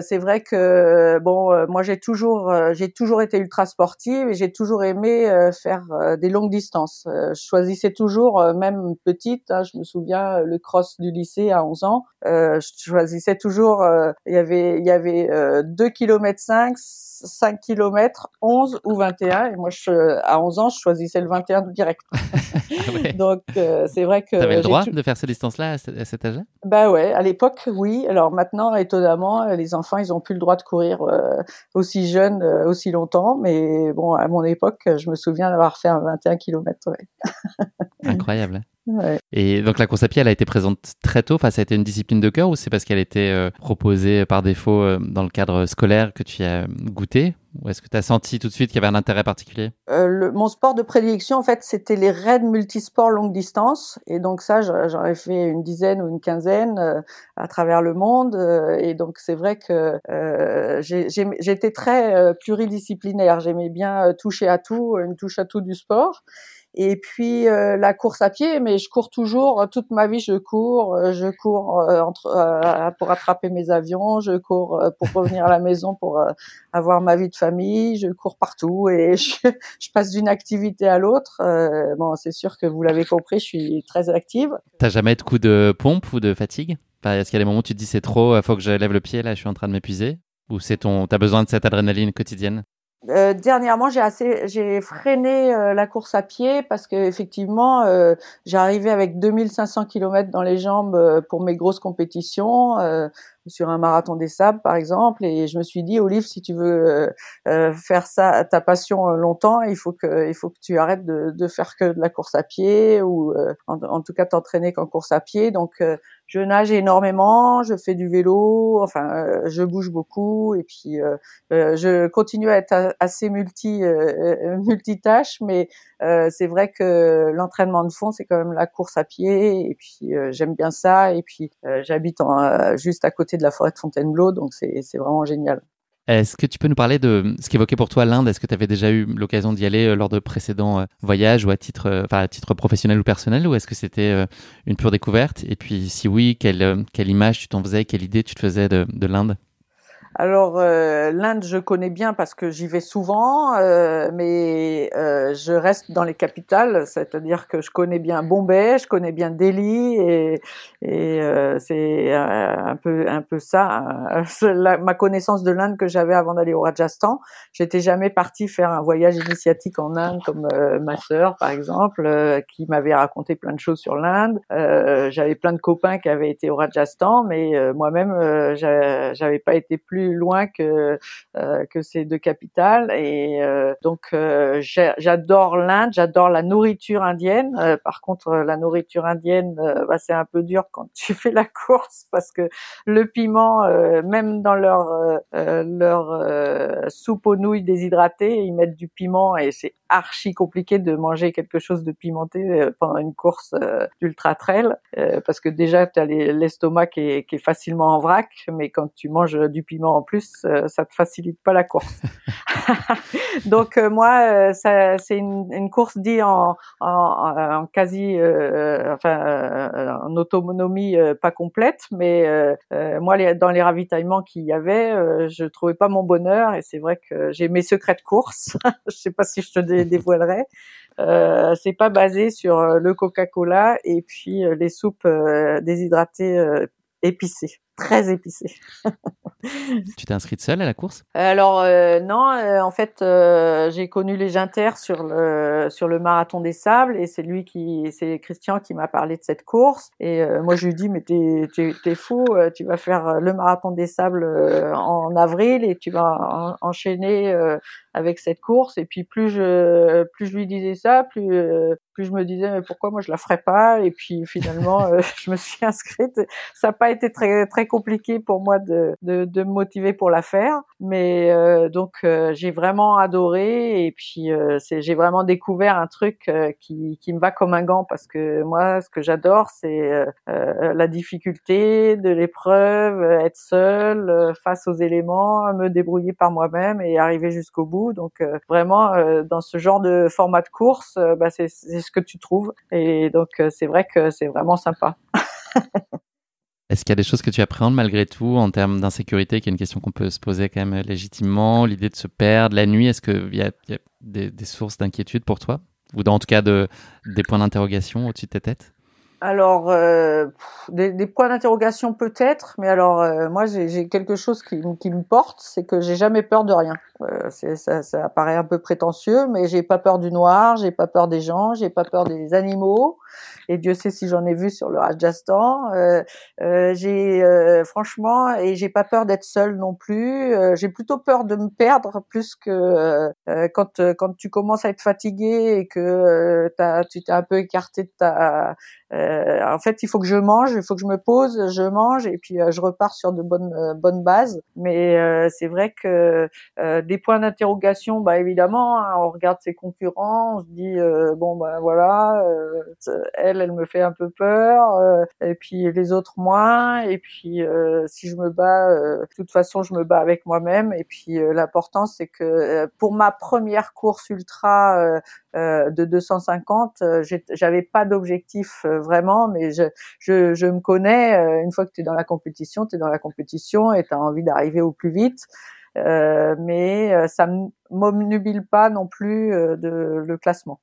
C'est vrai que bon, euh, moi j'ai toujours euh, j'ai toujours été ultra sportive et j'ai toujours aimé euh, faire des longues distances. je choisissais toujours, même petite, hein, je me souviens le cross du lycée à 11 ans, je choisissais toujours. Il y avait il y avait 2 km 5 5 km, 11 ou 21. Et moi, je, à 11 ans, je choisissais le 21 direct. Ah Donc, euh, c'est vrai que... Tu avais le droit de faire ces distances-là à cet âge Bah ouais, à l'époque, oui. Alors maintenant, étonnamment, les enfants, ils ont plus le droit de courir euh, aussi jeunes, euh, aussi longtemps. Mais bon, à mon époque, je me souviens d'avoir fait un 21 km. Incroyable. Et donc la course à pied, elle a été présente très tôt? Enfin, ça a été une discipline de cœur ou c'est parce qu'elle était euh, proposée par défaut euh, dans le cadre scolaire que tu y as goûté? Ou est-ce que tu as senti tout de suite qu'il y avait un intérêt particulier? Euh, Mon sport de prédilection, en fait, c'était les raids multisports longue distance. Et donc ça, j'en ai fait une dizaine ou une quinzaine à travers le monde. et donc c'est vrai que j'étais très pluridisciplinaire. J'aimais bien toucher à tout, une touche à tout du sport. Et puis euh, la course à pied, mais je cours toujours toute ma vie. Je cours, euh, je cours euh, entre, pour attraper mes avions, je cours pour revenir à la maison pour avoir ma vie de famille. Je cours partout et je, je passe d'une activité à l'autre. bon, c'est sûr que vous l'avez compris, je suis très active. T'as jamais de coup de pompe ou de fatigue? Est-ce qu'il y a des moments où tu te dis c'est trop, faut que je lève le pied là, je suis en train de m'épuiser? Ou c'est ton, t'as besoin de cette adrénaline quotidienne? Euh, dernièrement, j'ai assez, j'ai freiné euh, la course à pied parce que effectivement, euh, j'arrivais avec 2500 km dans les jambes euh, pour mes grosses compétitions sur un marathon des sables par exemple. Et je me suis dit Olive si tu veux euh, euh, faire ça ta passion euh, longtemps il faut que il faut que tu arrêtes de, de faire que de la course à pied ou en, tout cas t'entraîner qu'en course à pied. Donc je nage énormément je fais du vélo enfin je bouge beaucoup et puis je continue à être assez multi multitâche mais c'est vrai que l'entraînement de fond c'est quand même la course à pied et puis j'aime bien ça et puis j'habite juste à côté de la forêt de Fontainebleau, donc c'est vraiment génial. Est-ce que tu peux nous parler de ce qu'évoquait pour toi l'Inde? Est-ce que tu avais déjà eu l'occasion d'y aller euh, lors de précédents euh, voyages ou à titre, euh, à titre professionnel ou personnel ou est-ce que c'était une pure découverte? Et puis si oui, quelle, quelle image tu t'en faisais, quelle idée tu te faisais de l'Inde? Alors euh, l'Inde, je connais bien parce que j'y vais souvent, euh, mais euh, je reste dans les capitales, c'est-à-dire que je connais bien Bombay, je connais bien Delhi, et, et c'est un peu un peu ça, ma connaissance de l'Inde que j'avais avant d'aller au Rajasthan. J'étais jamais partie faire un voyage initiatique en Inde comme ma sœur, par exemple, qui m'avait raconté plein de choses sur l'Inde. j'avais plein de copains qui avaient été au Rajasthan, mais moi-même, j'avais pas été plus loin que euh, que ces deux capitales. Et euh, donc euh, j'adore l'Inde, j'adore la nourriture indienne. par contre, la nourriture indienne, bah, c'est un peu dur quand tu fais la course parce que le piment, même dans leur leur soupe aux nouilles déshydratées, ils mettent du piment et c'est archi compliqué de manger quelque chose de pimenté pendant une course d'ultra trail parce que déjà tu l'estomac qui est, qui est facilement en vrac, mais quand tu manges du piment en plus, ça te facilite pas la course. Donc moi, ça c'est une, une, course dit en, en, en quasi, enfin en autonomie pas complète, mais moi dans les ravitaillements qu'il y avait, je trouvais pas mon bonheur et c'est vrai que j'ai mes secrets de course. je sais pas si je te dévoilerai. Euh, c'est pas basé sur euh, le Coca-Cola et puis euh, les soupes déshydratées épicées, très épicées. tu t'es inscrite seule à la course? Alors euh, non, euh, en fait, euh, j'ai connu les Ginter sur le sur le marathon des sables et c'est lui qui, c'est Christian qui m'a parlé de cette course et moi je lui dis mais t'es t'es fou, tu vas faire le marathon des sables en avril et tu vas enchaîner avec cette course et puis plus je plus je lui disais ça, plus plus je me disais mais pourquoi moi je la ferais pas? Et puis finalement je me suis inscrite. Ça n'a pas été très très compliqué pour moi de, de de me motiver pour la faire. Mais euh, donc euh, j'ai vraiment adoré et puis euh, j'ai vraiment découvert un truc qui, qui me va comme un gant parce que moi ce que j'adore c'est la difficulté de l'épreuve, être seule face aux éléments, me débrouiller par moi-même et arriver jusqu'au bout. Donc vraiment dans ce genre de format de course, bah, c'est ce que tu trouves. Et donc c'est vrai que c'est vraiment sympa. Est-ce qu'il y a des choses que tu appréhendes malgré tout en termes d'insécurité, qui est une question qu'on peut se poser quand même légitimement, l'idée de se perdre la nuit, est-ce qu'il y a, y a des, des, sources d'inquiétude pour toi? Ou en tout cas de, des points d'interrogation au-dessus de ta tête alors, euh, des, des, points d'interrogation peut-être, mais alors euh, moi j'ai quelque chose qui, qui me porte, c'est que j'ai jamais peur de rien. Euh, ça, ça paraît un peu prétentieux, mais j'ai pas peur du noir, j'ai pas peur des gens, j'ai pas peur des animaux, et Dieu sait si j'en ai vu sur le Rajasthan. Euh, euh, j'ai euh, franchement et j'ai pas peur d'être seule non plus. J'ai plutôt peur de me perdre plus que quand quand tu commences à être fatigué et que tu t'es un peu écarté de ta. En fait, il faut que je mange, il faut que je me pose, je mange et puis je repars sur de bonnes bonnes bases. Mais c'est vrai que des points d'interrogation, bah évidemment, hein, on regarde ses concurrents, on se dit bon bah voilà, elle elle, me fait un peu peur, euh, et puis les autres moins. Et puis euh, si je me bats, euh, de toute façon, je me bats avec moi-même. Et puis l'important, c'est que pour ma première course ultra de 250, j'avais pas d'objectif vraiment, mais je, me connais. une fois que tu es dans la compétition, tu es dans la compétition et tu as envie d'arriver au plus vite. Euh, mais ça ne m'obnubile pas non plus de le classement.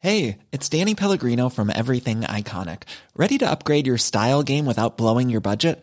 Hey, it's Danny Pellegrino from Everything Iconic. Ready to upgrade your style game without blowing your budget?